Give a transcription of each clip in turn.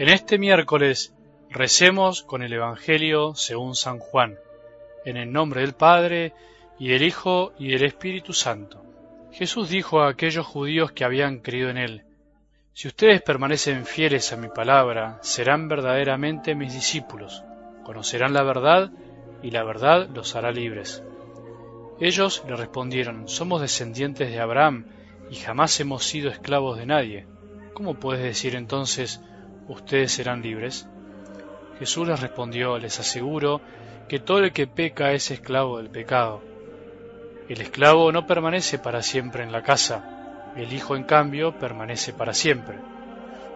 En este miércoles recemos con el Evangelio según San Juan, en el nombre del Padre, y del Hijo, y del Espíritu Santo. Jesús dijo a aquellos judíos que habían creído en él, Si ustedes permanecen fieles a mi palabra, serán verdaderamente mis discípulos, conocerán la verdad, y la verdad los hará libres. Ellos le respondieron, Somos descendientes de Abraham, y jamás hemos sido esclavos de nadie. ¿Cómo puedes decir entonces, ustedes serán libres? Jesús les respondió, les aseguro que todo el que peca es esclavo del pecado. El esclavo no permanece para siempre en la casa, el Hijo en cambio permanece para siempre.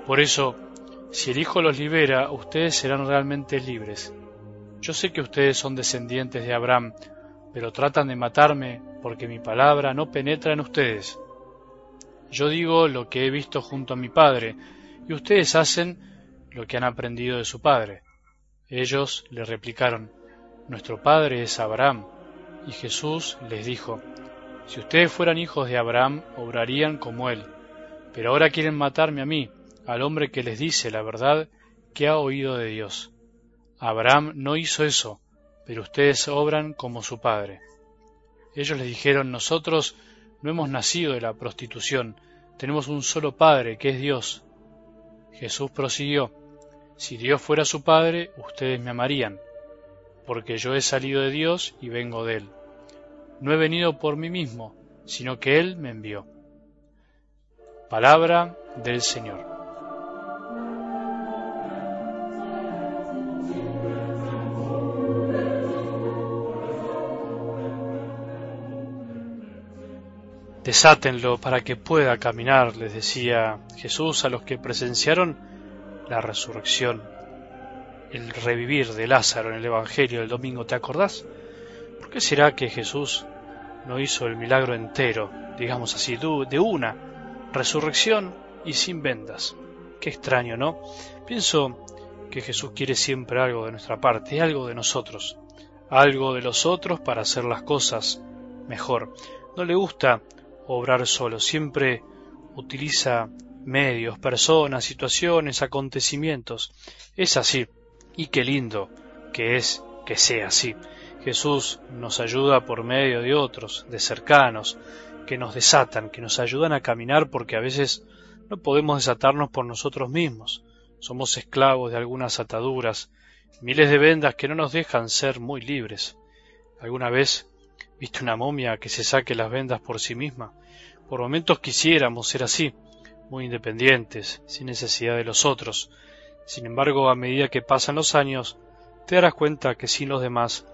Por eso, si el Hijo los libera, ustedes serán realmente libres. Yo sé que ustedes son descendientes de Abraham, pero tratan de matarme porque mi palabra no penetra en ustedes. Yo digo lo que he visto junto a mi Padre, y ustedes hacen lo que han aprendido de su Padre. Ellos le replicaron, Nuestro Padre es Abraham. Y Jesús les dijo, Si ustedes fueran hijos de Abraham, obrarían como él. Pero ahora quieren matarme a mí, al hombre que les dice la verdad que ha oído de Dios. Abraham no hizo eso, pero ustedes obran como su padre. Ellos les dijeron, nosotros no hemos nacido de la prostitución, tenemos un solo Padre, que es Dios. Jesús prosiguió, si Dios fuera su Padre, ustedes me amarían, porque yo he salido de Dios y vengo de Él. No he venido por mí mismo, sino que Él me envió. Palabra del Señor. Desátenlo para que pueda caminar, les decía Jesús a los que presenciaron la resurrección, el revivir de Lázaro en el Evangelio del domingo, ¿te acordás? ¿Por qué será que Jesús no hizo el milagro entero, digamos así, de una resurrección y sin vendas? Qué extraño, ¿no? Pienso que Jesús quiere siempre algo de nuestra parte, algo de nosotros, algo de los otros para hacer las cosas mejor. No le gusta obrar solo, siempre utiliza medios, personas, situaciones, acontecimientos. Es así, y qué lindo que es que sea así. Jesús nos ayuda por medio de otros, de cercanos, que nos desatan, que nos ayudan a caminar porque a veces no podemos desatarnos por nosotros mismos. Somos esclavos de algunas ataduras, miles de vendas que no nos dejan ser muy libres. ¿Alguna vez viste una momia que se saque las vendas por sí misma? Por momentos quisiéramos ser así, muy independientes, sin necesidad de los otros. Sin embargo, a medida que pasan los años, te darás cuenta que sin los demás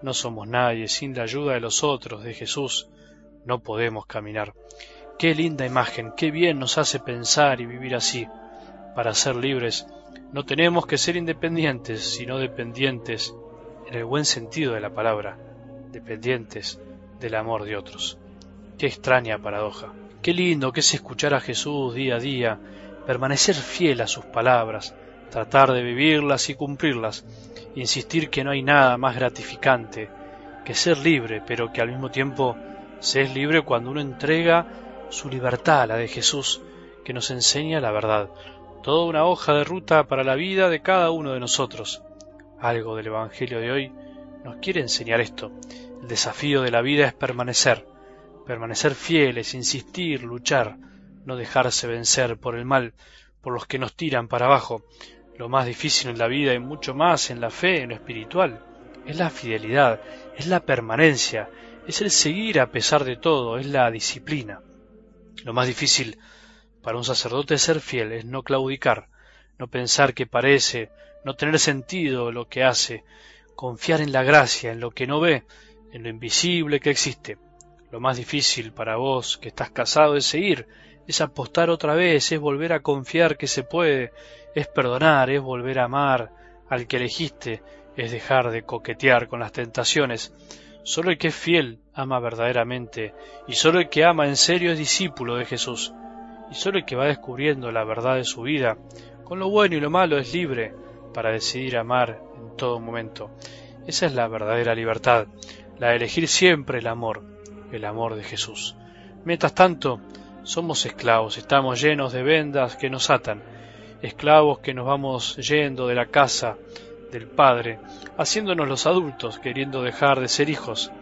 no somos nadie, sin la ayuda de los otros, de Jesús, no podemos caminar. Qué linda imagen, qué bien nos hace pensar y vivir así. Para ser libres, no tenemos que ser independientes, sino dependientes en el buen sentido de la palabra, dependientes del amor de otros. Qué extraña paradoja. Qué lindo que es escuchar a Jesús día a día, permanecer fiel a sus palabras, tratar de vivirlas y cumplirlas, insistir que no hay nada más gratificante que ser libre, pero que al mismo tiempo se es libre cuando uno entrega su libertad a la de Jesús, que nos enseña la verdad, toda una hoja de ruta para la vida de cada uno de nosotros. Algo del Evangelio de hoy nos quiere enseñar esto. El desafío de la vida es permanecer, permanecer fieles, insistir, luchar, no dejarse vencer por el mal, por los que nos tiran para abajo. Lo más difícil en la vida y mucho más en la fe, en lo espiritual, es la fidelidad, es la permanencia, es el seguir a pesar de todo, es la disciplina. Lo más difícil para un sacerdote es ser fiel, es no claudicar, no pensar que parece, no tener sentido lo que hace, confiar en la gracia, en lo que no ve, en lo invisible que existe. Lo más difícil para vos que estás casado es seguir, es apostar otra vez, es volver a confiar que se puede, es perdonar, es volver a amar al que elegiste, es dejar de coquetear con las tentaciones. Solo el que es fiel ama verdaderamente, y solo el que ama en serio es discípulo de Jesús, y solo el que va descubriendo la verdad de su vida, con lo bueno y lo malo es libre para decidir amar todo momento. Esa es la verdadera libertad, la de elegir siempre el amor, el amor de Jesús. Mientras tanto, somos esclavos, estamos llenos de vendas que nos atan, esclavos que nos vamos yendo de la casa del Padre, haciéndonos los adultos, queriendo dejar de ser hijos,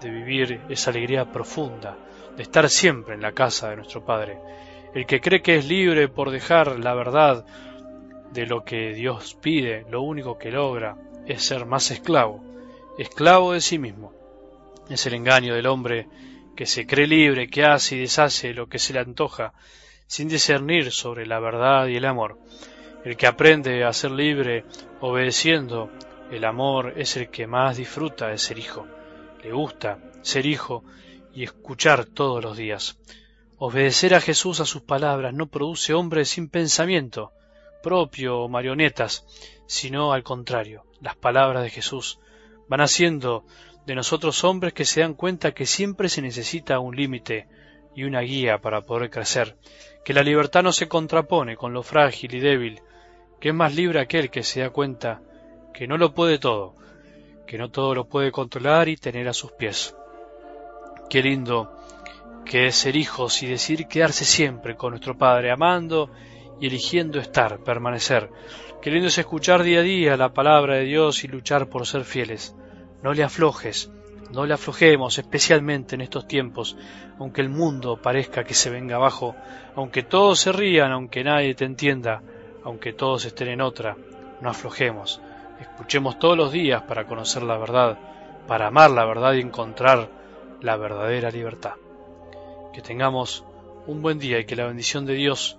de vivir esa alegría profunda, de estar siempre en la casa de nuestro Padre. El que cree que es libre por dejar la verdad de lo que Dios pide, lo único que logra es ser más esclavo, esclavo de sí mismo. Es el engaño del hombre que se cree libre, que hace y deshace lo que se le antoja, sin discernir sobre la verdad y el amor. El que aprende a ser libre obedeciendo el amor es el que más disfruta de ser hijo. Le gusta ser hijo y escuchar todos los días. Obedecer a Jesús a sus palabras no produce hombres sin pensamiento propio o marionetas, sino al contrario, las palabras de Jesús van haciendo de nosotros hombres que se dan cuenta que siempre se necesita un límite y una guía para poder crecer, que la libertad no se contrapone con lo frágil y débil, que es más libre aquel que se da cuenta que no lo puede todo, que no todo lo puede controlar y tener a sus pies. Qué lindo que es ser hijos y decir quedarse siempre con nuestro Padre, amando y eligiendo estar, permanecer. Es escuchar día a día la palabra de Dios y luchar por ser fieles. No le aflojes, no le aflojemos, especialmente en estos tiempos, aunque el mundo parezca que se venga abajo, aunque todos se rían, aunque nadie te entienda, aunque todos estén en otra, no aflojemos. Escuchemos todos los días para conocer la verdad, para amar la verdad y encontrar la verdadera libertad. Que tengamos un buen día y que la bendición de Dios,